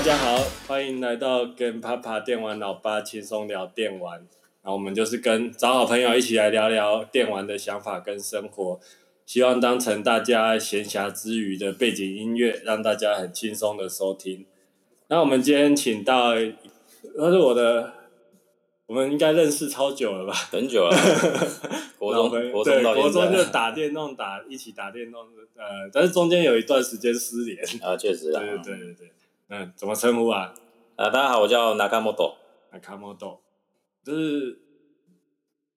大家好，欢迎来到跟啪啪电玩老爸轻松聊电玩。然后我们就是跟找好朋友一起来聊聊电玩的想法跟生活，希望当成大家闲暇之余的背景音乐，让大家很轻松的收听。那我们今天请到，他是我的，我们应该认识超久了吧？很久了，国中，国中对，国中就打电动打一起打电动，呃，但是中间有一段时间失联啊，确实啊，对对对对。嗯，怎么称呼啊？啊，大家好，我叫 Nakamoto。Nakamoto，这是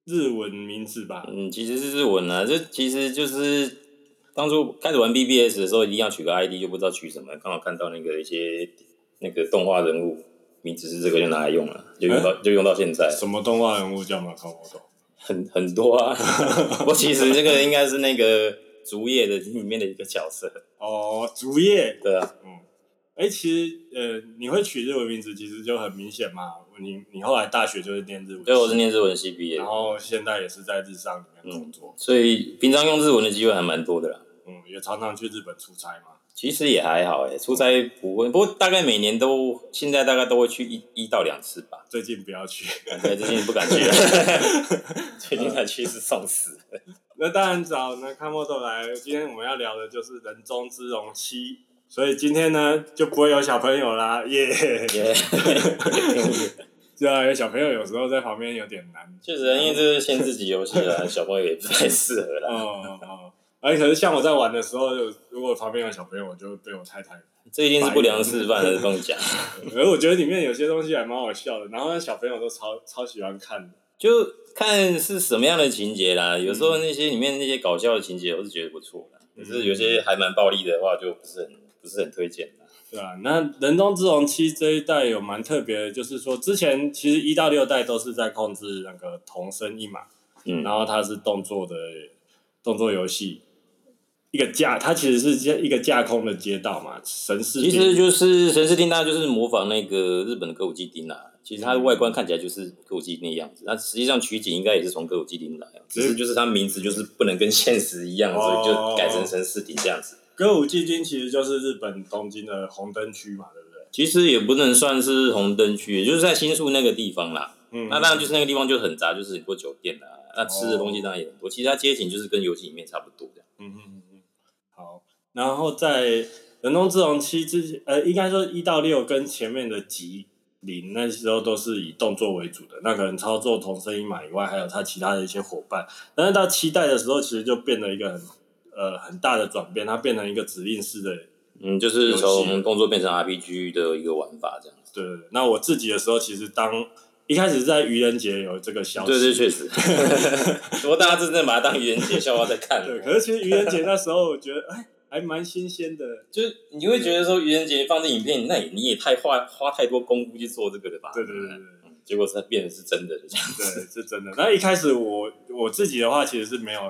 日文名字吧？嗯，其实是日文啊。这其实就是当初开始玩 BBS 的时候，一定要取个 ID，就不知道取什么。刚好看到那个一些那个动画人物名字是这个，就拿来用了，就用到、欸、就用到现在。什么动画人物叫 Nakamoto？很很多啊。不过其实这个应该是那个竹叶的里面的一个角色。哦，竹叶。对啊。嗯。哎、欸，其实呃，你会取日文名字，其实就很明显嘛。你你后来大学就是念日文，对，我是念日文系毕业，然后现在也是在日商里面工作，嗯，所以平常用日文的机会还蛮多的啦。嗯，也常常去日本出差嘛。其实也还好哎，出差不会，不过大概每年都，现在大概都会去一一到两次吧。最近不要去，对，最近不敢去了。最近才去是送死。那当然找那 Nakamoto 来，今天我们要聊的就是人中之龙七。所以今天呢，就不会有小朋友啦，耶、yeah! 耶、yeah！对啊，有小朋友有时候在旁边有点难。确实，因为这是限制级游戏啦，小朋友也不太适合啦。哦！而且可是像我在玩的时候，如果旁边有小朋友，我就被我太太。这一定是不良示范的，这么讲。而我觉得里面有些东西还蛮好笑的，然后小朋友都超超喜欢看的，就看是什么样的情节啦。有时候那些里面那些搞笑的情节，我是觉得不错的。可是有些还蛮暴力的话，就不是很。不是很推荐的，对啊，那《人中之龙七》这一代有蛮特别的，就是说之前其实一到六代都是在控制那个同生一马，嗯，然后它是动作的动作游戏，一个架，它其实是一个架空的街道嘛，神视，其实就是神视町，大概就是模仿那个日本的歌舞伎町啊。其实它的外观看起来就是歌舞伎那样子，那实际上取景应该也是从歌舞伎町来，只是就是它名字就是不能跟现实一样，嗯、所以就改成神视町这样子。歌舞伎町其实就是日本东京的红灯区嘛，对不对？其实也不能算是红灯区，也就是在新宿那个地方啦。嗯，那当然就是那个地方就很杂，就是很多酒店啦，那吃的东西当然也很多。其实它街景就是跟游戏里面差不多的。嗯嗯嗯嗯。好，然后在《人中之龙七》之前，呃，应该说一到六跟前面的吉林那时候都是以动作为主的，那可能操作同声音马以外，还有他其他的一些伙伴。但是到七代的时候，其实就变得一个很。呃，很大的转变，它变成一个指令式的，嗯，就是从动作变成 RPG 的一个玩法这样子。对，那我自己的时候，其实当一开始在愚人节有这个消息，对对，确实，不过大家真正把它当愚人节笑话在看。对，可是其实愚人节那时候，我觉得哎，还蛮新鲜的，就是你会觉得说愚人节放这影片，那你也太花花太多功夫去做这个了吧？对对对对，结果是它变成是真的这样子，对，是真的。那一开始我我自己的话，其实是没有。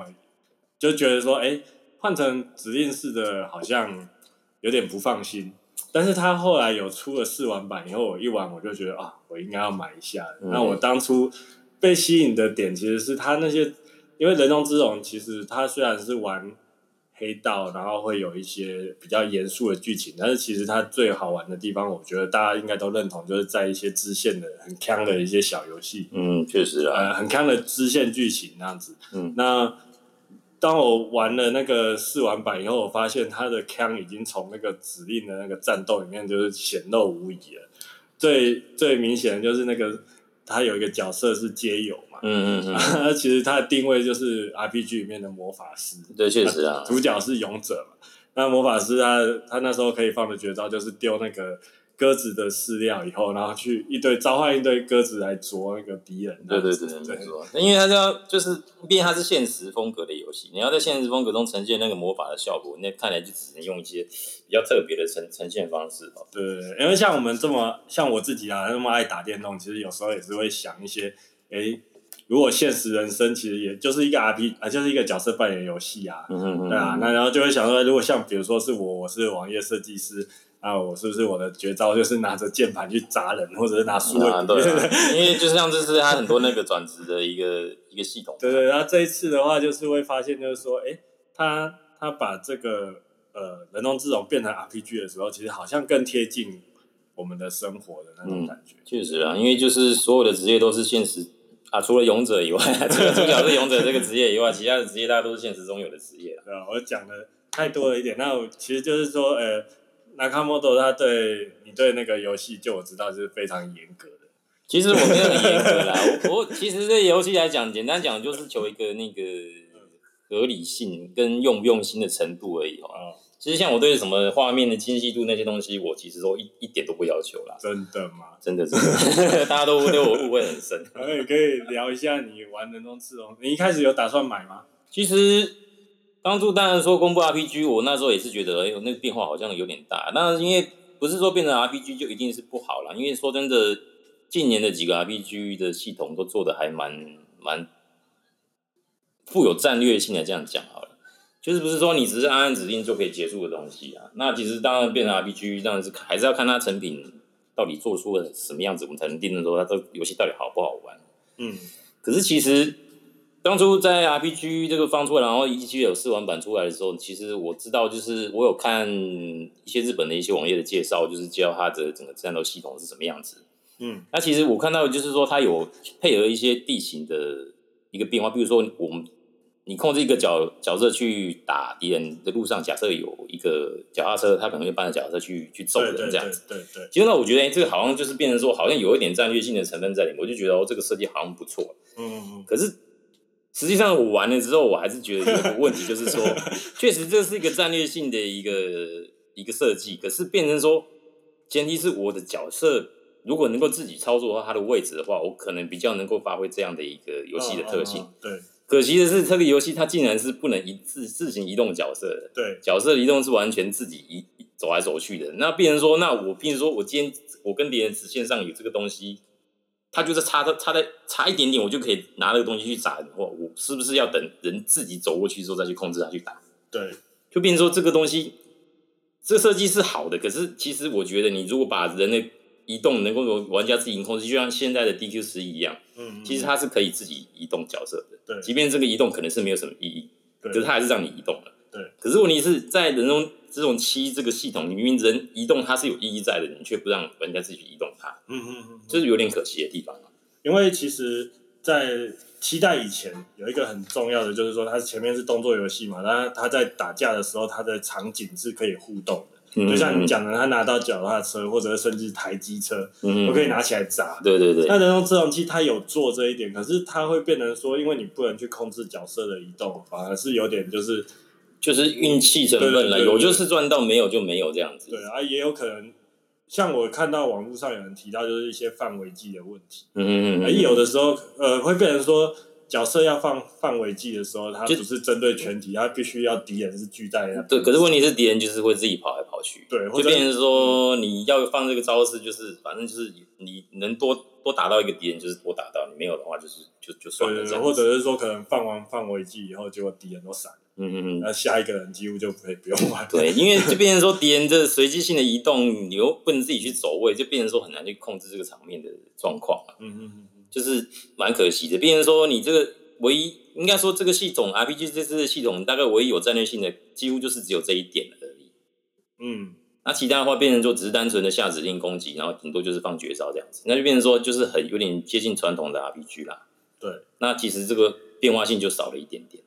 就觉得说，哎、欸，换成指令式的，好像有点不放心。但是他后来有出了试玩版以后，我一玩我就觉得啊，我应该要买一下。嗯、那我当初被吸引的点，其实是他那些，因为人中之龙其实他虽然是玩黑道，然后会有一些比较严肃的剧情，但是其实他最好玩的地方，我觉得大家应该都认同，就是在一些支线的很锵的一些小游戏。嗯，确实啊，呃，很锵的支线剧情那样子。嗯，那。当我玩了那个试玩版以后，我发现他的枪已经从那个指令的那个战斗里面就是显露无遗了。最最明显的就是那个，他有一个角色是街友嘛，嗯嗯嗯，其实他的定位就是 RPG 里面的魔法师，对，确实啊，主角是勇者嘛，那魔法师他他那时候可以放的绝招就是丢那个。鸽子的饲料以后，然后去一堆召唤一堆鸽子来啄那个敌人。对对对对，没错。因为它要就是，毕竟它是现实风格的游戏，你要在现实风格中呈现那个魔法的效果，那看来就只能用一些比较特别的呈呈现方式。对对对，因为像我们这么像我自己啊，那么爱打电动，其实有时候也是会想一些，诶，如果现实人生其实也就是一个 RPG 啊，就是一个角色扮演游戏啊，嗯嗯嗯，对啊，那然后就会想说，如果像比如说是我，我是网页设计师。啊，我是不是我的绝招就是拿着键盘去砸人，或者是拿书？对，因为就像这是他很多那个转职的一个一个系统。对对，然后这一次的话，就是会发现，就是说，哎，他他把这个呃人中之龙变成 RPG 的时候，其实好像更贴近我们的生活的那种感觉。确、嗯、实啊，因为就是所有的职业都是现实啊，除了勇者以外，除 了主角是勇者这个职业以外，其他的职业大家都是现实中有的职业。对啊，我讲的太多了一点。那我其实就是说，呃，Nakamoto 他对你对那个游戏，就我知道就是非常严格的。其实我没有很严格啦，我我其实这游戏来讲，简单讲就是求一个那个合理性跟用不用心的程度而已哦。嗯其实像我对什么画面的清晰度那些东西，我其实都一一点都不要求啦。真的吗？真的真的，大家都对我误会很深。可 以可以聊一下你玩人中之龙，你一开始有打算买吗？其实当初当然说公布 RPG，我那时候也是觉得，哎呦，那个变化好像有点大。那因为不是说变成 RPG 就一定是不好啦，因为说真的，近年的几个 RPG 的系统都做的还蛮蛮富有战略性的，这样讲好了。就是不是说你只是按按指令就可以结束的东西啊？那其实当然变成 RPG，当然是还是要看它成品到底做出了什么样子，我们才能定论说它这个游戏到底好不好玩。嗯，可是其实当初在 RPG 这个放出来，然后一期有试玩版出来的时候，其实我知道，就是我有看一些日本的一些网页的介绍，就是介绍它的整个战斗系统是什么样子。嗯，那其实我看到就是说它有配合一些地形的一个变化，比如说我们。你控制一个角角色去打敌人的路上，假设有一个脚踏车，他可能会搬着脚踏车去去揍人这样子。对对，对对。其实呢，我觉得这个好像就是变成说，好像有一点战略性的成分在里面。我就觉得哦，这个设计好像不错。嗯嗯。可是实际上我玩了之后，我还是觉得有个问题，就是说，确实这是一个战略性的一个一个设计。可是变成说，前提是我的角色如果能够自己操作的话，它的位置的话，我可能比较能够发挥这样的一个游戏的特性。对。可惜的是，这个游戏它竟然是不能一自自行移动角色的。对，角色移动是完全自己移走来走去的。那变成说，那我变成说我今天我跟敌人直线上有这个东西，它就是差的差的差一点点，我就可以拿那个东西去砸人的话，我是不是要等人自己走过去之后再去控制它去打？对，就变成说这个东西，这设计是好的，可是其实我觉得你如果把人的移动能够有玩家自行控制，就像现在的 DQ 十一一样，嗯，嗯，其实它是可以自己移动角色的，对，即便这个移动可能是没有什么意义，对，可是它还是让你移动了，对。可是问题是在人中之龙七这个系统，你明明人移动它是有意义在的，你却不让玩家自己移动它，嗯嗯嗯，这是有点可惜的地方。因为其实，在七代以前有一个很重要的，就是说它前面是动作游戏嘛，那它在打架的时候，它的场景是可以互动的。就像你讲的，他拿到脚踏车或者甚至台机车，嗯，都可以拿起来砸。对对对。那人中之龙七它有做这一点，可是它会变成说，因为你不能去控制角色的移动，反而是有点就是就是运气成分了，有就是赚到，没有就没有这样子。对啊，也有可能像我看到网络上有人提到，就是一些范围技的问题。嗯嗯嗯。而有的时候，呃，会变成说。角色要放范围技的时候，他不是针对全体，他必须要敌人是聚在那。对，可是问题是敌人就是会自己跑来跑去。对，就变成说你要放这个招式，就是反正就是你能多多打到一个敌人，就是多打到；你没有的话，就是就就算了。对对对，或者是说可能放完范围技以后，结果敌人都闪。嗯嗯嗯。那下一个人几乎就可以不用玩。对，因为就变成说敌人这随机性的移动，你又不能自己去走位，就变成说很难去控制这个场面的状况。嗯嗯嗯。就是蛮可惜的，变成说你这个唯一应该说这个系统 RPG 这次的系统大概唯一有战略性的，几乎就是只有这一点而已。嗯，那其他的话变成说只是单纯的下指令攻击，然后顶多就是放绝招这样子，那就变成说就是很有点接近传统的 RPG 啦。对，那其实这个变化性就少了一点点。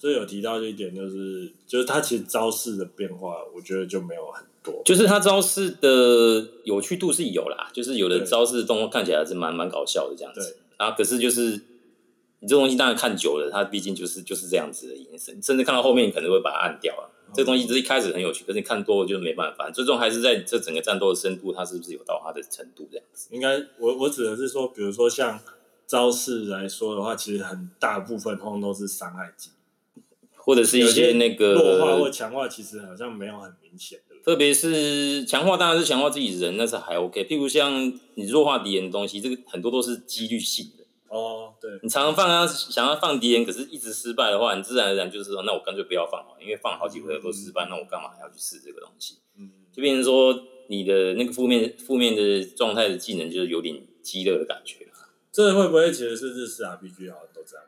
对，这有提到一点就是，就是他其实招式的变化，我觉得就没有很多。就是他招式的有趣度是有啦，就是有的招式动作看起来是蛮蛮搞笑的这样子。啊，可是就是你这东西当然看久了，它毕竟就是就是这样子的延伸，甚至看到后面你可能会把它按掉啊。嗯、这东西只是一开始很有趣，可是你看多了就没办法。最终还是在这整个战斗的深度，它是不是有到它的程度这样子？应该我我指的是说，比如说像招式来说的话，其实很大部分通通都是伤害技，或者是一些那个弱化或强化，其实好像没有很明显的。特别是强化，当然是强化自己人，那是还 OK。譬如像你弱化敌人的东西，这个很多都是几率性的。哦，对。你常常放啊，想要放敌人，可是一直失败的话，你自然而然就是说，那我干脆不要放了，因为放好几回都失败，嗯、那我干嘛还要去试这个东西？嗯，就变成说你的那个负面负面的状态的技能，就是有点鸡肋的感觉。这会不会其实是日式 RPG 好像都这样子？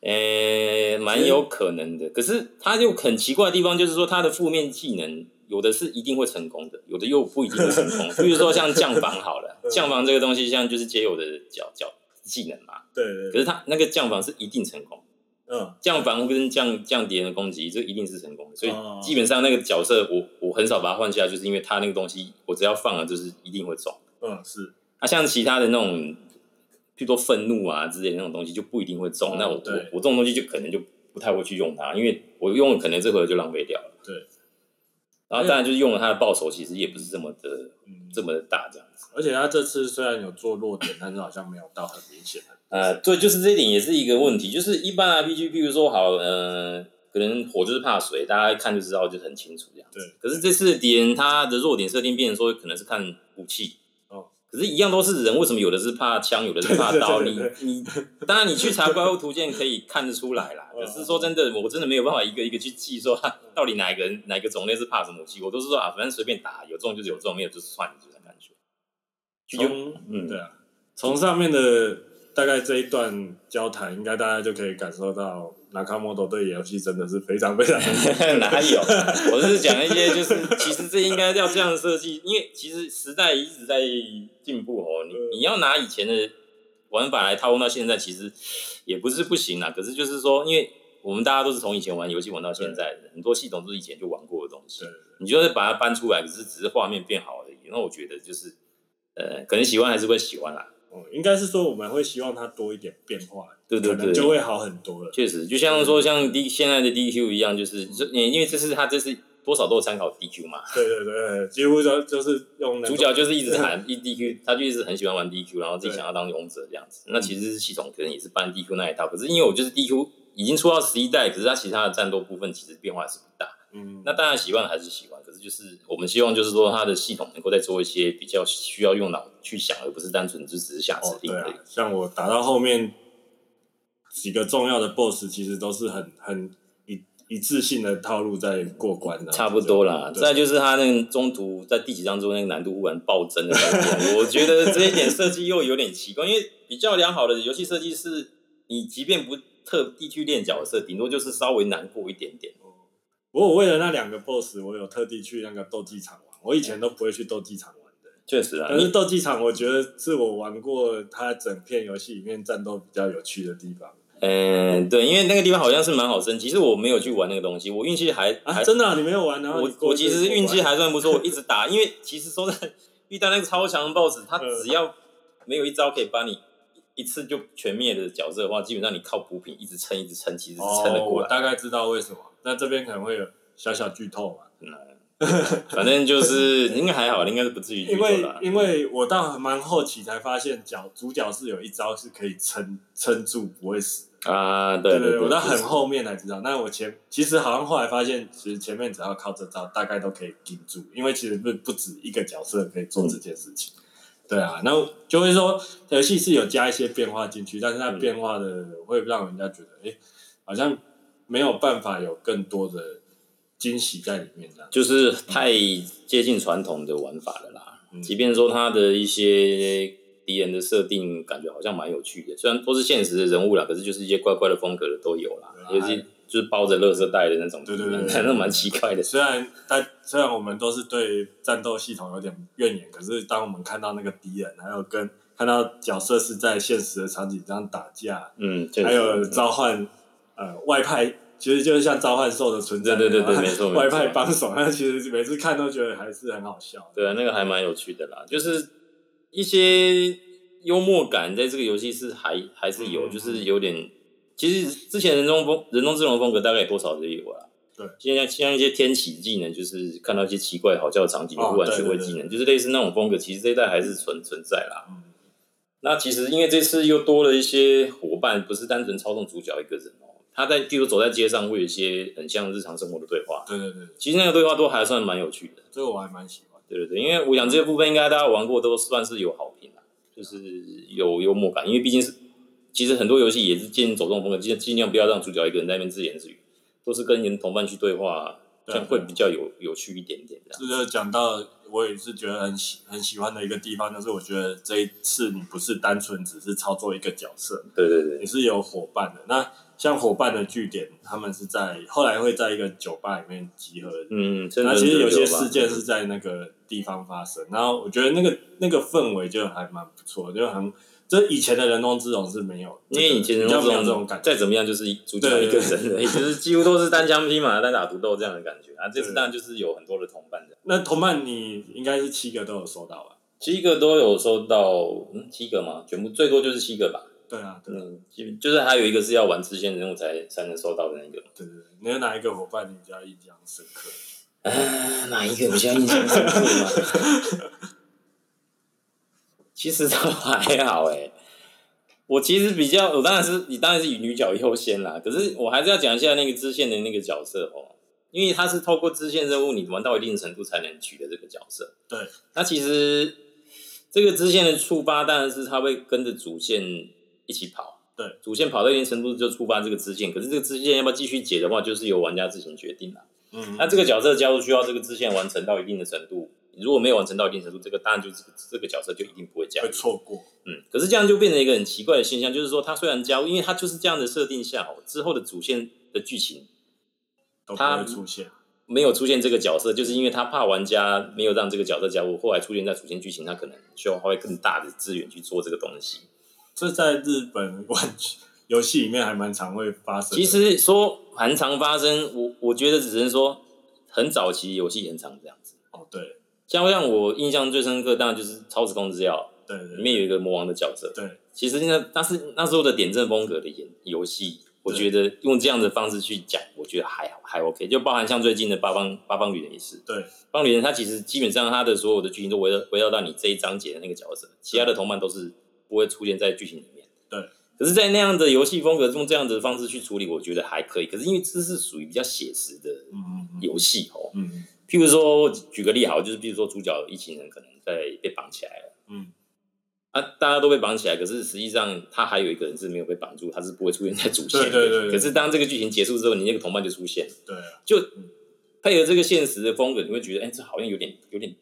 诶、欸，蛮有可能的。可是他就很奇怪的地方，就是说他的负面技能。有的是一定会成功的，有的又不一定会成功。比如说像降防好了，降防这个东西像就是皆有的角角技能嘛。对，对对。可是他那个降防是一定成功。嗯。降防跟降降敌人的攻击，这一定是成功的。所以基本上那个角色我我很少把它换下来，就是因为他那个东西我只要放了就是一定会中。嗯，是。啊，像其他的那种，譬如说愤怒啊之类的那种东西就不一定会中。哦、那我我我这种东西就可能就不太会去用它，因为我用了可能这回就浪费掉了。对。然后当然就是用了它的报酬，其实也不是这么的、嗯、这么的大这样子。而且他这次虽然有做弱点，但是好像没有到很明显的。呃，对，就是这一点也是一个问题，就是一般 RPG，譬如说好，呃，可能火就是怕水，大家一看就知道，就很清楚这样子。对。可是这次敌人他的弱点设定变成说，可能是看武器。可是，一样都是人，为什么有的是怕枪，有的是怕刀？你你，当然你去查怪物图鉴可以看得出来啦。可是说真的，我真的没有办法一个一个去记说，到底哪一个人哪个种类是怕什么武器？我都是说啊，反正随便打，有中就是有中，没有就是算，这种感觉。从嗯，对啊，从上面的大概这一段交谈，应该大家就可以感受到。那卡莫多对游戏真的是非常非常 哪有？我是讲一些，就是其实这应该要这样设计，因为其实时代一直在进步哦。你你要拿以前的玩法来套用到现在，其实也不是不行啊。可是就是说，因为我们大家都是从以前玩游戏玩到现在的，很多系统都是以前就玩过的东西。你就是把它搬出来，可是只是画面变好而已。那我觉得就是，呃，可能喜欢还是会喜欢啦。哦，应该是说我们会希望它多一点变化，对对对，就会好很多了。确实，就像说像 D 现在的 DQ 一样，就是就因为这是他这是多少都有参考 DQ 嘛。对对对，几乎都就是用主角就是一直喊 DQ，他就一直很喜欢玩 DQ，然后自己想要当勇者这样子。那其实是系统可能也是搬 DQ 那一套，可是因为我就是 DQ 已经出到十一代，可是它其他的战斗部分其实变化是不大。嗯，那当然喜欢还是喜欢，可是就是我们希望就是说它的系统能够再做一些比较需要用脑去想，而不是单纯就只是下指令像我打到后面几个重要的 BOSS，其实都是很很一一致性的套路在过关的，差不多啦。再就是他那个中途在第几章之后那个难度忽然暴增的感觉，我觉得这一点设计又有点奇怪，因为比较良好的游戏设计是，你即便不特地去练角色，顶多就是稍微难过一点点。不过我为了那两个 BOSS，我有特地去那个斗技场玩。我以前都不会去斗技场玩的。确实啊，但是斗技场我觉得是我玩过它整片游戏里面战斗比较有趣的地方。嗯，对，因为那个地方好像是蛮好升。其实我没有去玩那个东西，我运气还还、啊、真的、啊、你没有玩，然后我我其实运气还算不错，我一直打。因为其实说在遇到那个超强的 BOSS，他只要没有一招可以把你一次就全灭的角色的话，基本上你靠补品一直撑一直撑，其实是撑得过来。哦、我大概知道为什么。那这边可能会有小小剧透嘛？嗯，反正就是 应该还好，应该是不至于剧透啦。因为因为我到蛮后期才发现，角主角是有一招是可以撑撑住不会死啊。对对，我到很后面才知道。那我前其实好像后来发现，其实前面只要靠这招，大概都可以顶住。因为其实不不止一个角色可以做这件事情。嗯、对啊，那就会说游戏是有加一些变化进去，但是它变化的会让人家觉得，哎、欸，好像没有办法有更多的。惊喜在里面，就是太接近传统的玩法了啦。嗯、即便说它的一些敌人的设定，感觉好像蛮有趣的。虽然都是现实的人物啦，可是就是一些怪怪的风格的都有啦。尤其就是包着垃圾袋的那种，对对对，那蛮奇怪的。虽然但虽然我们都是对战斗系统有点怨言，可是当我们看到那个敌人，还有跟看到角色是在现实的场景这样打架，嗯，还有召唤、嗯、呃外派。其实就是像召唤兽的存在，对对对对，没错。外派帮手，但其实每次看都觉得还是很好笑。对啊，那个还蛮有趣的啦，就是一些幽默感在这个游戏是还还是有，嗯、就是有点。其实之前人中风人中之龙风格大概多少都有啊。对。现在像一些天启技能，就是看到一些奇怪好笑的场景，忽然学会技能，就是类似那种风格。其实这一代还是存存在啦。嗯。那其实因为这次又多了一些伙伴，不是单纯操纵主角一个人哦。他在，比如走在街上，会有一些很像日常生活的对话。对对对，其实那个对话都还算蛮有趣的。这个我还蛮喜欢。对对对，因为我想这些部分应该大家玩过都算是有好评啦，就是有幽默感。因为毕竟是，其实很多游戏也是尽走这种风格，尽尽量不要让主角一个人在那边自言自语，都是跟人同伴去对话，这样会比较有有趣一点点。这个讲到我也是觉得很喜很喜欢的一个地方，就是我觉得这一次你不是单纯只是操作一个角色，对对对，你是有伙伴的那。像伙伴的据点，他们是在后来会在一个酒吧里面集合。嗯，那其实有些事件是在那个地方发生，然后我觉得那个那个氛围就还蛮不错，就很。这以前的人中之龙是没有，因为以前人中之龙这种感觉，再怎么样就是主角一个人而已，就是几乎都是单枪匹马、单打独斗这样的感觉啊。这次当然就是有很多的同伴的。那同伴你应该是七个都有收到吧？七个都有收到，嗯，七个吗？全部最多就是七个吧。对啊，对嗯，就是还有一个是要玩支线任务才才能收到的那个。对对对，你有哪一个伙伴你比较印象深刻？啊，哪一个比较印象深刻吗？其实都还好哎，我其实比较，我当然是你当然是以女角优先啦。可是我还是要讲一下那个支线的那个角色哦，因为他是透过支线任务，你玩到一定程度才能取得这个角色。对，那其实这个支线的触发当然是他会跟着主线一起跑。对，主线跑到一定程度就触发这个支线，可是这个支线要不要继续解的话，就是由玩家自行决定了。嗯，那这个角色加入需要这个支线完成到一定的程度。如果没有完成到一定程度，这个当然就是这个角色就一定不会加入，会错过。嗯，可是这样就变成一个很奇怪的现象，就是说他虽然加入，因为他就是这样的设定下哦，之后的主线的剧情都不会出现，没有出现这个角色，就是因为他怕玩家没有让这个角色加入，后来出现在主线剧情，他可能需要花费更大的资源去做这个东西。这在日本玩游戏里面还蛮常会发生。其实说蛮常发生，我我觉得只能说很早期游戏很常这样子。哦，对。像像我印象最深刻，当然就是《超时空之钥》，对，对，里面有一个魔王的角色。对，其实那那是那时候的点阵风格的演游戏，我觉得用这样的方式去讲，我觉得还好，还 OK。就包含像最近的八方八方旅人也是，对，八方旅人他其实基本上他的所有的剧情都围绕围绕到你这一章节的那个角色，其他的同伴都是不会出现在剧情里面。对，可是，在那样的游戏风格用这样的方式去处理，我觉得还可以。可是因为这是属于比较写实的游戏哦，嗯。嗯譬如说，举个例好，就是譬如说，主角一群人可能在被绑起来了，嗯，啊，大家都被绑起来，可是实际上他还有一个人是没有被绑住，他是不会出现在主线的。对对对。可是当这个剧情结束之后，你那个同伴就出现，对，就配合这个现实的风格，你会觉得，哎，这好像有点有点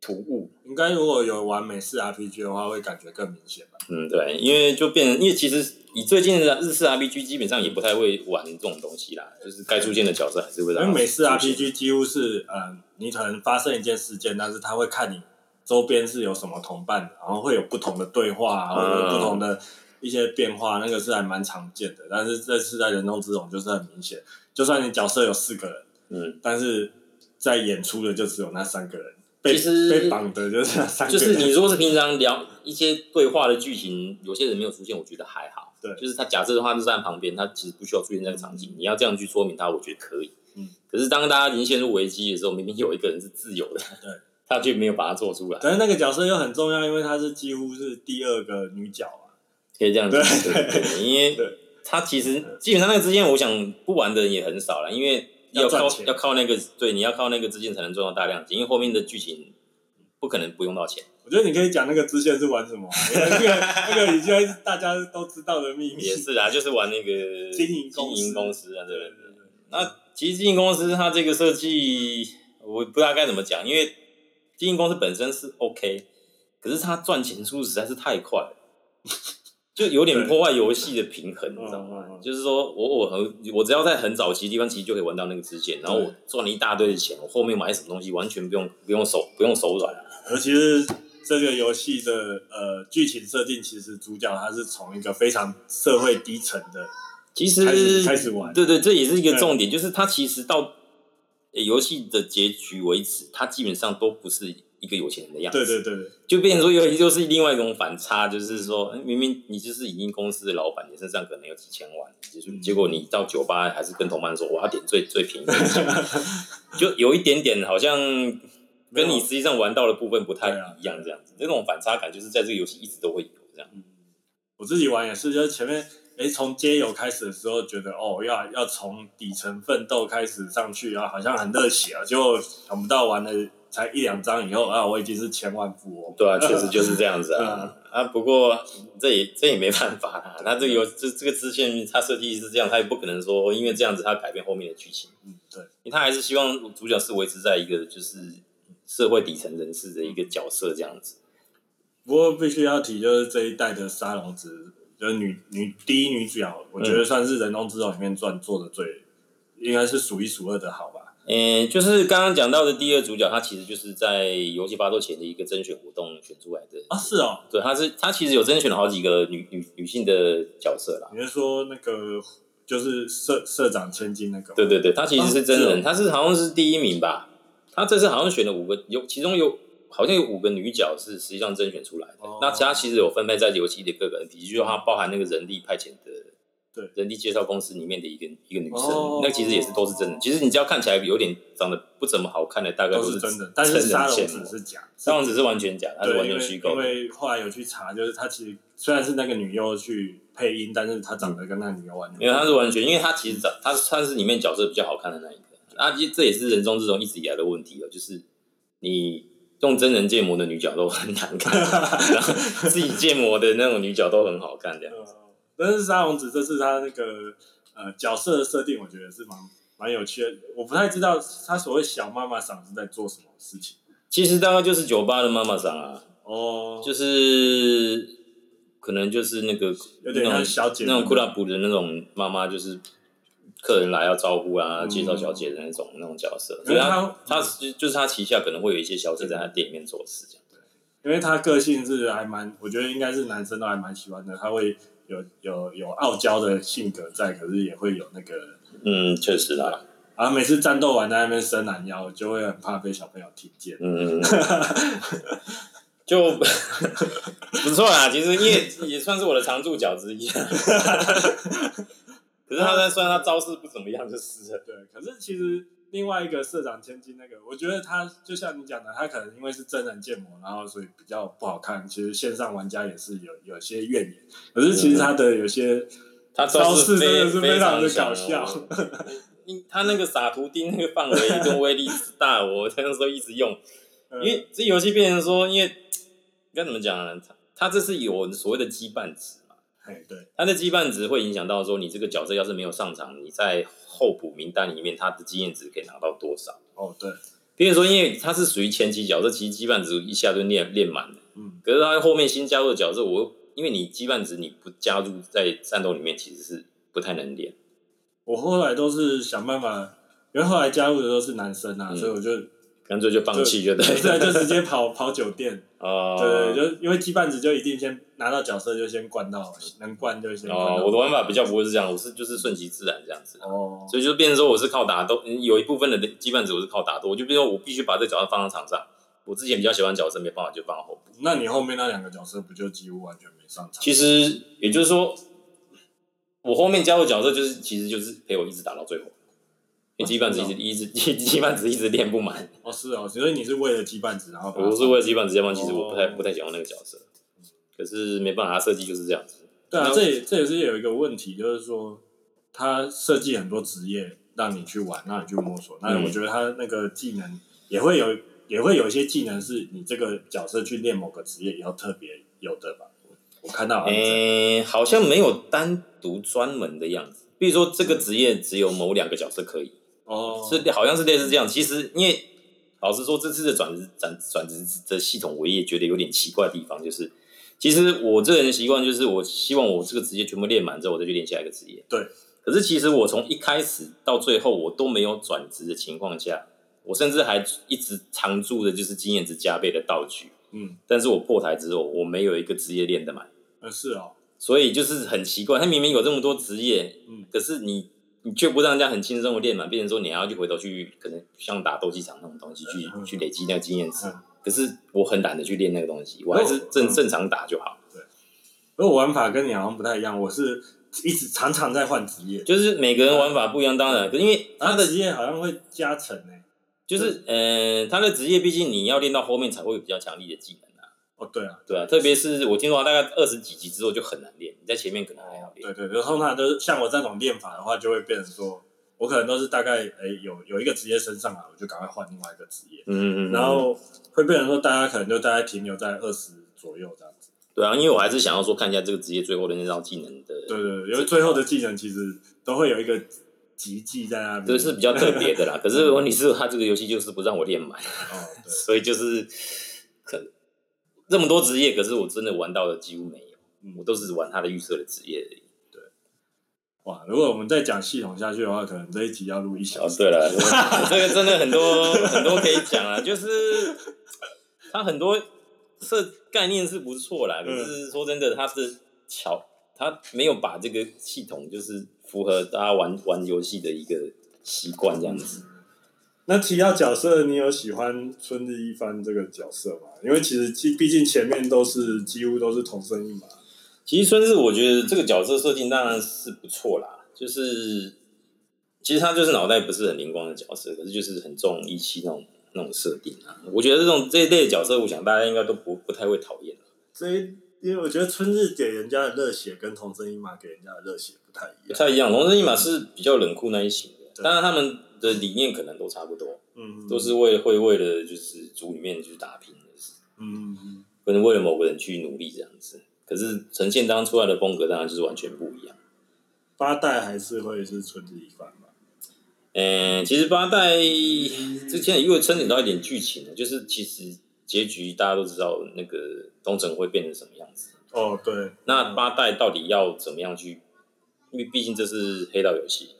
突兀。应该如果有玩美式 RPG 的话，会感觉更明显吧？嗯，对，因为就变成，因为其实。你最近的日式 RPG 基本上也不太会玩这种东西啦，就是该出现的角色还是会。因为美式 RPG 几乎是，嗯，你可能发生一件事件，但是他会看你周边是有什么同伴，然后会有不同的对话，或者不同的一些变化，那个是还蛮常见的。但是这次在人中之龙就是很明显，就算你角色有四个人，嗯，但是在演出的就只有那三个人。其实被绑的就是。就是你如果是平常聊一些对话的剧情，有些人没有出现，我觉得还好。对，就是他假设的话就站在旁边，他其实不需要出现在这个场景。你要这样去说明他，我觉得可以。嗯。可是当大家已经陷入危机的时候，明明有一个人是自由的，对，他却没有把它做出来。但是那个角色又很重要，因为他是几乎是第二个女角啊。可以这样子。对。因为他其实基本上那个支线，我想不玩的人也很少了，因为要靠要靠那个对，你要靠那个资金才能赚到大量钱，因为后面的剧情不可能不用到钱。我觉得你可以讲那个支线是玩什么，那个那个已经是大家都知道的秘密。也是啊，就是玩那个 经营经营公司啊，对对对。那其实经营公司它这个设计，我不知道该怎么讲，因为经营公司本身是 OK，可是它赚钱速度实在是太快了，就有点破坏游戏的平衡，你知道吗？就是说我我很我只要在很早期的地方，其实就可以玩到那个支线，然后我赚了一大堆的钱，我后面买什么东西完全不用不用手不用手软，尤其是。这个游戏的呃剧情设定，其实主角他是从一个非常社会低层的，其实开始开始玩，对对，这也是一个重点，就是他其实到游戏的结局为止，他基本上都不是一个有钱人的样子，对对对，就变成说游戏就是另外一种反差，就是说明明你就是已经公司的老板，你身上可能有几千万，就是结果你到酒吧还是跟同伴说我要点最最便宜的，就 有一点点好像。跟你实际上玩到的部分不太一样，这样子，那种反差感就是在这个游戏一直都会有这样。我自己玩也是，就是前面哎从街友开始的时候，觉得哦要要从底层奋斗开始上去啊，好像很热血啊，结果想不到玩了才一两张以后啊，我已经是千万富翁。对啊，确实就是这样子啊啊！不过这也这也没办法啦，他这个有这这个支线，他设计是这样，他也不可能说因为这样子他改变后面的剧情。嗯，对，因为他还是希望主角是维持在一个就是。社会底层人士的一个角色这样子，不过必须要提，就是这一代的沙龙子就是女女第一女主角，我觉得算是人中之龙里面赚做的最，嗯、应该是数一数二的好吧。嗯，就是刚刚讲到的第二主角，他其实就是在游戏发售前的一个甄选活动选出来的啊，是哦，对，他是他其实有甄选了好几个女女女性的角色啦。你是说那个就是社社长千金那个？对对对，他其实是真人，啊、他是好像是第一名吧？他这次好像选了五个，有其中有好像有五个女角是实际上甄选出来的。哦、那他其实有分配在游戏的各个 NPC，就是它包含那个人力派遣的。对，人力介绍公司里面的一个一个女生，哦、那其实也是都是真的。其实你只要看起来有点长得不怎么好看的，大概都是真的。但是沙龙只是假，沙龙只是完全假，它是完全虚构。因为后来有去查，就是他其实虽然是那个女优去配音，但是他长得跟那女优完全。没有他是完全，因为他其实长，他算是里面角色比较好看的那一个。啊，这也是人中之龙一直以来的问题哦，就是你用真人建模的女角都很难看，然后自己建模的那种女角都很好看，这样子。但是沙龙子这是他那个呃角色的设定，我觉得是蛮蛮有趣的。我不太知道他所谓小妈妈桑是在做什么事情。其实大概就是酒吧的妈妈桑啊。哦。就是可能就是那个有点像小姐那种库拉布的那种妈妈，就是客人来要招呼啊，嗯、介绍小姐的那种那种角色。所以他他就是他旗下可能会有一些小姐在他店里面做事这样。对。因为他个性是还蛮，我觉得应该是男生都还蛮喜欢的。他会。有有有傲娇的性格在，可是也会有那个，嗯，确实啦。啊每次战斗完在那边伸懒腰，就会很怕被小朋友听见。嗯，就不错啦。其实也也算是我的常驻角之一。可是他在虽然他招式不怎么样，就是了。对，可是其实。另外一个社长千金那个，我觉得他就像你讲的，他可能因为是真人建模，然后所以比较不好看。其实线上玩家也是有有些怨言，可是其实他的有些他招式真的是非常的搞笑。他那个撒图钉那个范围跟威力之大，我那时候一直用，因为这游戏变成说，因为该怎么讲呢？他他这是有所谓的羁绊值。哎，对，他的羁绊值会影响到说，你这个角色要是没有上场，你在候补名单里面，他的经验值可以拿到多少？哦，对，比如说，因为他是属于前期角色，其实羁绊值一下就练练满了。嗯，可是他后面新加入的角色，我因为你羁绊值你不加入在战斗里面，其实是不太能练。我后来都是想办法，因为后来加入的都是男生啊，嗯、所以我就。干脆就放弃，就对，对，就直接跑跑酒店。哦，对对，就因为羁绊子就一定先拿到角色就先灌到，能灌就先。哦，我的玩法比较不会是这样，我是就是顺其自然这样子。哦，所以就变成说我是靠打斗，有一部分的羁绊子我是靠打斗，我就变成说我必须把这个角色放到场上。我之前比较喜欢角色，没办法就放到后部。那你后面那两个角色不就几乎完全没上场？其实也就是说，我后面加入角色就是其实就是陪我一直打到最后。因为羁绊值一直一直羁绊值一直练不满。哦，是哦，所以你是为了羁绊值，然后我是为了羁绊值，要不然其实我不太不太喜欢那个角色。可是没办法，他设计就是这样子。对啊，这也这也是有一个问题，就是说他设计很多职业让你去玩，让你去摸索。那我觉得他那个技能也会有，也会有一些技能是你这个角色去练某个职业也要特别有的吧？我看到，诶，好像没有单独专门的样子。比如说这个职业只有某两个角色可以。哦，是好像是类似这样。其实，因为老实说，这次的转职转转职的系统，我也觉得有点奇怪的地方，就是其实我这个人习惯就是，我希望我这个职业全部练满之后，我再去练下一个职业。对。可是其实我从一开始到最后，我都没有转职的情况下，我甚至还一直常驻的就是经验值加倍的道具。嗯。但是我破台之后，我没有一个职业练得满。呃，是哦。所以就是很奇怪，他明明有这么多职业，嗯，可是你。你却不让人家很轻松的练满，变成说你还要去回头去，可能像打斗技场那种东西去、嗯、去累积那个经验值。嗯、可是我很懒得去练那个东西，我还是正、嗯、正常打就好。对，而我玩法跟你好像不太一样，我是一直常常在换职业，就是每个人玩法不一样，当然，因为他的职业好像会加成呢，就是呃，他的职业毕竟你要练到后面才会有比较强力的技能。哦，对啊，对啊，特别是我听说大概二十几级之后就很难练，你在前面可能还好练。对对，然后通常都是像我这种练法的话，就会变成说，我可能都是大概哎有有一个职业升上来，我就赶快换另外一个职业。嗯嗯。然后会变成说，大家可能就大概停留在二十左右这样子。对啊，因为我还是想要说看一下这个职业最后的那招技能的。对对，因为最后的技能其实都会有一个奇迹在那边。这是比较特别的啦，可是问题是，他这个游戏就是不让我练满。哦，对。所以就是可。这么多职业，可是我真的玩到的几乎没有。嗯、我都是玩他的预设的职业而已。对，哇，如果我们再讲系统下去的话，可能这一集要录一小时。哦，对了，这个真的很多很多可以讲啊，就是他很多设概念是不错啦，可是说真的，他是巧，他没有把这个系统就是符合大家玩玩游戏的一个习惯这样子。那提到角色，你有喜欢春日一番这个角色吗？因为其实毕竟前面都是几乎都是同声一马。其实春日，我觉得这个角色设定当然是不错啦，就是其实他就是脑袋不是很灵光的角色，可是就是很重义气那种那种设定啊。我觉得这种这一类的角色，我想大家应该都不不太会讨厌。这一因为我觉得春日给人家的热血跟同生一马给人家的热血不太一样，不太一样。同生一马是比较冷酷那一型的，当然他们。的理念可能都差不多，嗯，都是为会为了就是组里面去打拼的，嗯嗯，可能为了某个人去努力这样子，可是呈现当出来的风格当然就是完全不一样。八代还是会是春日一番吧？嗯，其实八代之前因为牵扯到一点剧情呢，就是其实结局大家都知道那个东城会变成什么样子。哦，对。那八代到底要怎么样去？因为毕竟这是黑道游戏。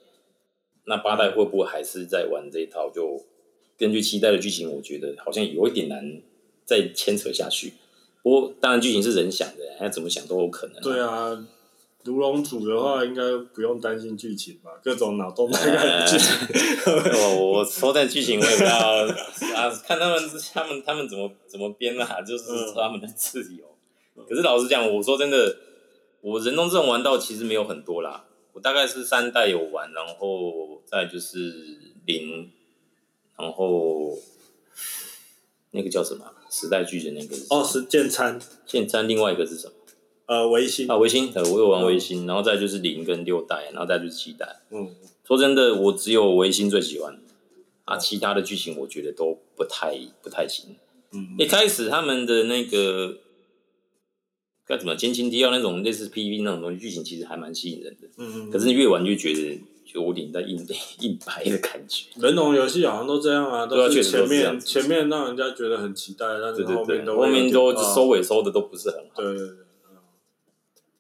那八代会不会还是在玩这一套？就根据期待的剧情，我觉得好像有一点难再牵扯下去。不过当然剧情是人想的，要怎么想都有可能。对啊，如龙组的话应该不用担心剧情吧？各种脑洞大剧情。我我说在剧情我也不知道啊，看他们他们他们怎么怎么编啊，就是他们的自由。嗯、可是老实讲，我说真的，我人中这种玩到其实没有很多啦。我大概是三代有玩，然后再就是零，然后那个叫什么？时代剧的那个哦，是剑餐。剑餐，另外一个是什么？呃，维新。啊，维新，呃，我有玩维新，嗯、然后再就是零跟六代，然后再就是七代。嗯，说真的，我只有维新最喜欢，啊，其他的剧情我觉得都不太不太行。嗯，一开始他们的那个。该怎么前情提要那种类似 PV 那种东西，剧情其实还蛮吸引人的。嗯嗯。可是越玩就觉得就有点在硬 硬掰的感觉。人龙游戏好像都这样啊，都是前面前面让人家觉得很期待，但是后面都后面都收尾收的都不是很好。对对对。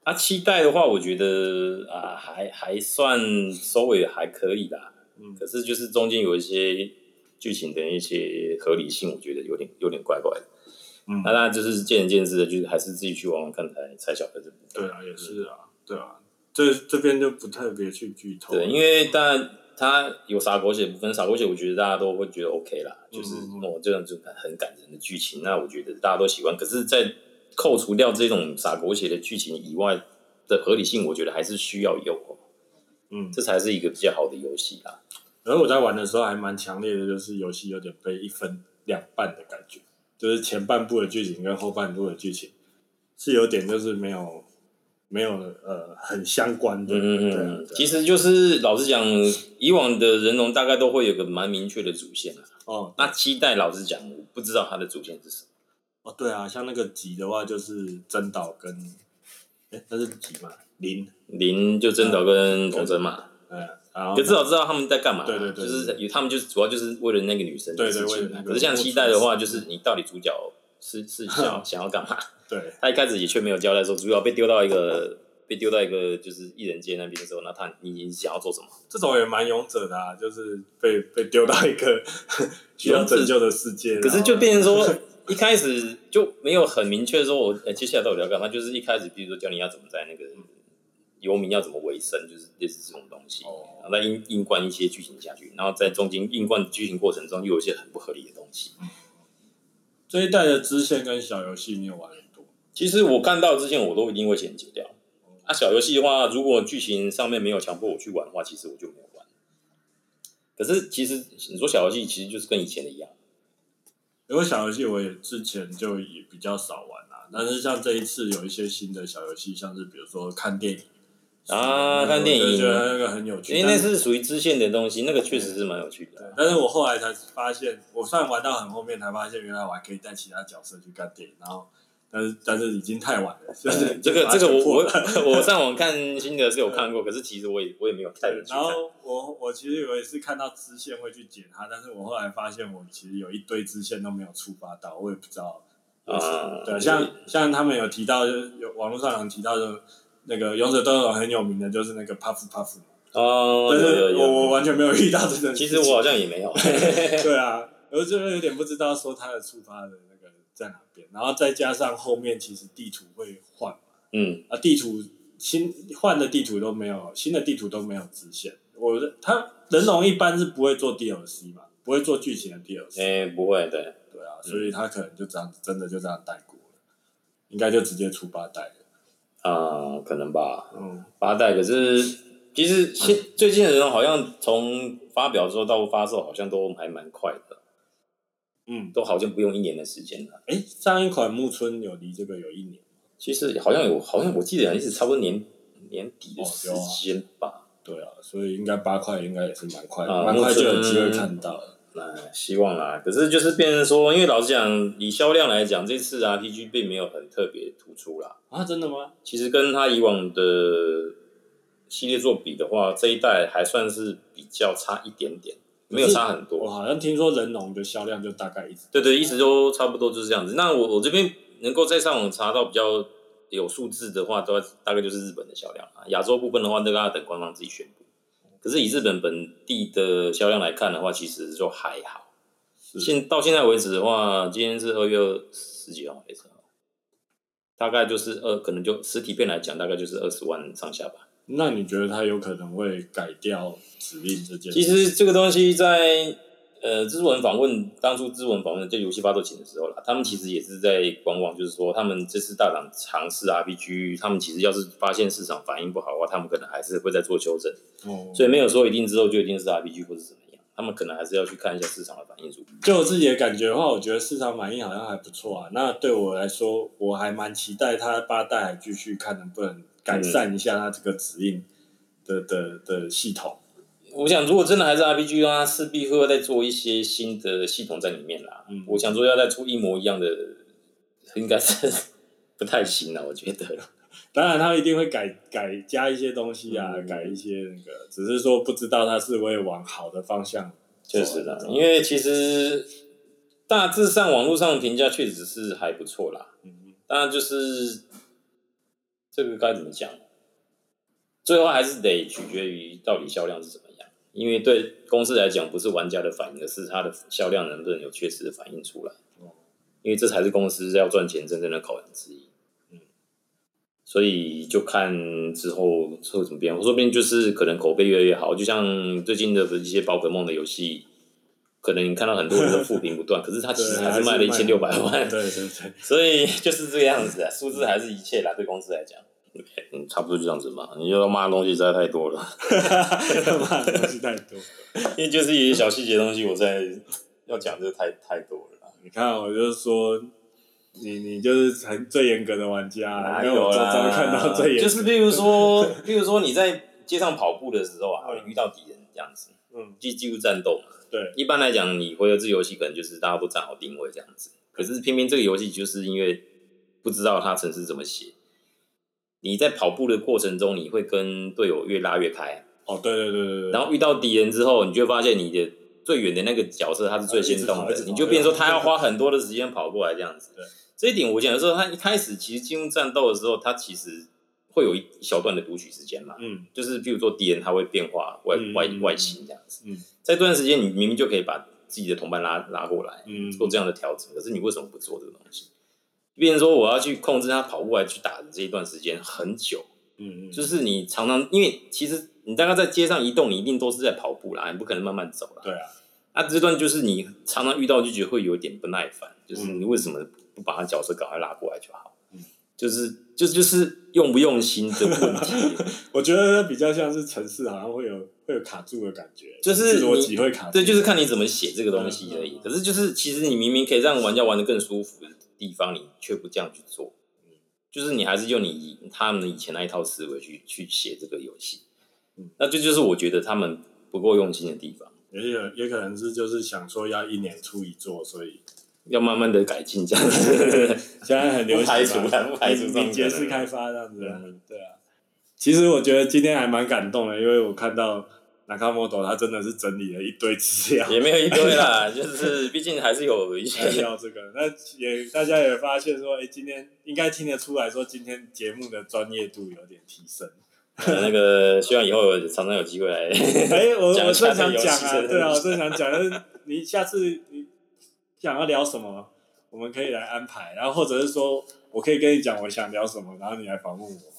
啊，期待的话，我觉得啊，还还算收尾还可以啦。嗯。可是就是中间有一些剧情的一些合理性，我觉得有点有点怪怪的。嗯，那当然就是见仁见智的，就是还是自己去玩玩看才才晓得这部分。对啊，也是啊，对啊，这这边就不特别去剧透。对，因为当然他有洒狗血部分，洒狗血我觉得大家都会觉得 OK 啦，就是哦这样就很很感人的剧情，那我觉得大家都喜欢。可是，在扣除掉这种洒狗血的剧情以外的合理性，我觉得还是需要有。嗯，这才是一个比较好的游戏啦。而我在玩的时候还蛮强烈的，就是游戏有点被一分两半的感觉。就是前半部的剧情跟后半部的剧情是有点就是没有没有呃很相关的，嗯嗯嗯，其实就是老实讲，以往的人龙大概都会有个蛮明确的主线啊。哦，那期待老实讲，我不知道它的主线是什么。哦，对啊，像那个吉的话就是真岛跟，哎，那是几嘛？零零就真岛跟童真嘛。嗯。就至少知道他们在干嘛，对对对，就是有他们就是主要就是为了那个女生的事情。可是像期待的话，就是你到底主角是是 想想要干嘛？对，他一开始也却没有交代说主角被丢到一个被丢到一个就是艺人界那边的时候，那他你你想要做什么？这种也蛮勇者的啊，就是被 被丢到一个需要拯救的世界。可是就变成说一开始就没有很明确说我接下来到底要干嘛，就是一开始比如说教你要怎么在那个。游民要怎么维生，就是类似这种东西，然后再硬硬灌一些剧情下去，然后在中间硬灌剧情过程中又有一些很不合理的东西。这一代的支线跟小游戏你有玩很多？其实我看到支线我都一定会先解掉。啊，小游戏的话，如果剧情上面没有强迫我去玩的话，其实我就没有玩。可是其实你说小游戏，其实就是跟以前的一样。因为小游戏我也之前就也比较少玩啦，但是像这一次有一些新的小游戏，像是比如说看电影。啊，看电影，觉得那个很有趣，因为那是属于支线的东西，那个确实是蛮有趣的。但是我后来才发现，我算玩到很后面才发现，原来我还可以带其他角色去看电影，然后，但是但是已经太晚了。就是这个这个我我我上网看新的是有看过，可是其实我也我也没有太。然后我我其实我也是看到支线会去解它，但是我后来发现我其实有一堆支线都没有触发到，我也不知道。啊，对，像像他们有提到，就有网络上有提到的，那个勇者斗恶龙很有名的，就是那个 Puff Puff。哦，但是有有有我我完全没有遇到这种。其实我好像也没有。对啊，我就是有点不知道说它的触发的那个在哪边，然后再加上后面其实地图会换嘛，嗯，啊，地图新换的地图都没有，新的地图都没有支线。我他人龙一般是不会做 DLC 嘛，不会做剧情的 DLC。哎、欸，不会，对，对啊，所以他可能就这样子，真的就这样带过了，应该就直接出八代了。啊、呃，可能吧。嗯，八代可是。其实现最近的人好像从发表之后到发售，好像都还蛮快的，嗯，都好像不用一年的时间了。哎，上一款木村有离这个有一年，其实好像有，好像我记得好像是差不多年年底的时间吧、哦啊。对啊，所以应该八块应该也是蛮快的，蛮、呃、快就有机会看到了。那希望啦，可是就是变成说，因为老实讲，以销量来讲，这次 RPG 并没有很特别突出啦。啊，真的吗？其实跟他以往的。系列作比的话，这一代还算是比较差一点点，没有差很多。我好像听说人龙的销量就大概一直对对，一直都差不多就是这样子。那我我这边能够在上网查到比较有数字的话，都大概就是日本的销量啊。亚洲部分的话，那个要等官方自己宣布。可是以日本本地的销量来看的话，其实就还好。现到现在为止的话，今天是二月十几号，没错，大概就是二，可能就实体片来讲，大概就是二十万上下吧。那你觉得他有可能会改掉指令这件事？其实这个东西在呃，知文访问当初知文访问就游戏发售前的时候啦，他们其实也是在观望，就是说他们这次大胆尝试 RPG，他们其实要是发现市场反应不好的话，他们可能还是会再做修正。哦，所以没有说一定之后就一定是 RPG 或者怎么样，他们可能还是要去看一下市场的反应。就我自己的感觉的话，我觉得市场反应好像还不错啊。那对我来说，我还蛮期待他八代还继续看能不能。改善一下他这个指令的的的系统。我想，如果真的还是 RPG 的话，势必会再做一些新的系统在里面啦。嗯，我想说要再出一模一样的，应该是不太行了。我觉得，当然他一定会改改加一些东西啊，嗯、改一些那个，只是说不知道他是会往好的方向。确实的，因为其实大致上网络上的评价确实是还不错啦。嗯，当然就是。这个该怎么讲？最后还是得取决于到底销量是什么样。因为对公司来讲，不是玩家的反应，而是它的销量能不能有确实的反映出来。因为这才是公司要赚钱真正的考量之一。嗯，所以就看之后会怎么变。我说不定就是可能口碑越来越好，就像最近的一些宝可梦的游戏。可能你看到很多人的负评不断，可是它其实还是卖了一千六百万。对对对，所以就是这个样子啊，数字还是一切啦，对公司来讲。嗯，差不多就这样子嘛。你要骂的东西实在太多了，骂的东西太多，因为就是一些小细节的东西，我在要讲就太太多了。你看，我就是说，你你就是很最严格的玩家，哪有啦？我看到最严，就是比如说，比如说你在街上跑步的时候啊，遇到敌人这样子，嗯，就进入战斗嘛。对，一般来讲，你回合制游戏可能就是大家都站好定位这样子。可是偏偏这个游戏就是因为不知道它城市怎么写，你在跑步的过程中，你会跟队友越拉越开。哦，对对对对对。然后遇到敌人之后，你就会发现你的最远的那个角色他是最先动的，你就变成说他要花很多的时间跑过来这样子。对，这一点我讲的时候，他一开始其实进入战斗的时候，他其实会有一小段的读取时间嘛。嗯。就是比如说敌人他会变化外外外形这样子。嗯。在这段时间，你明明就可以把自己的同伴拉拉过来，嗯，做这样的调整，可是你为什么不做这个东西？变成说我要去控制他跑过来去打的这一段时间很久，嗯嗯，就是你常常因为其实你大概在街上移动，你一定都是在跑步啦，你不可能慢慢走啦。对啊，那这段就是你常常遇到就觉得会有点不耐烦，就是你为什么不把他角色赶快拉过来就好？嗯，就是就就是用不用心的问题。我觉得比较像是城市，好像会有。会有卡住的感觉，就是逻辑会卡住。对，就是看你怎么写这个东西而已。可是，就是其实你明明可以让玩家玩的更舒服的地方，你却不这样去做。就是你还是用你他们以前那一套思维去去写这个游戏。那这就是我觉得他们不够用心的地方。也有也可能是就是想说要一年出一座，所以要慢慢的改进这样子。现在很流行，不排除不排除敏捷式开发这样子。对啊，其实我觉得今天还蛮感动的，因为我看到。Nakamoto 他真的是整理了一堆资料，也没有一堆啦，就是毕竟还是有一些要这个。那也大家也发现说，哎、欸，今天应该听得出来说，今天节目的专业度有点提升。那个希望以后常常有机会来。哎、欸，我我正想讲啊，对啊，我正想讲，就是你下次你想要聊什么，我们可以来安排，然后或者是说我可以跟你讲我想聊什么，然后你来访问我。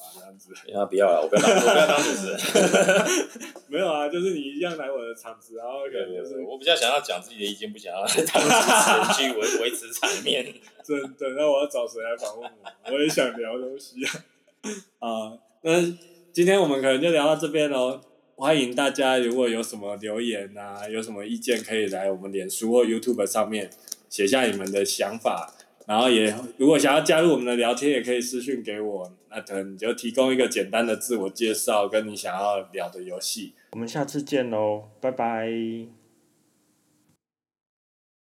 啊，不要了，我不要当，我不要当主持人。没有啊，就是你一样来我的场子，然后可能就是我比较想要讲自己的意见，不想要当主持人去维 维持场面。真的，那我要找谁来访问我？我也想聊东西啊。啊，那今天我们可能就聊到这边喽。欢迎大家，如果有什么留言啊，有什么意见，可以来我们脸书或 YouTube 上面写下你们的想法。然后也如果想要加入我们的聊天，也可以私信给我。那可能你就提供一个简单的自我介绍，跟你想要聊的游戏。我们下次见喽，拜拜。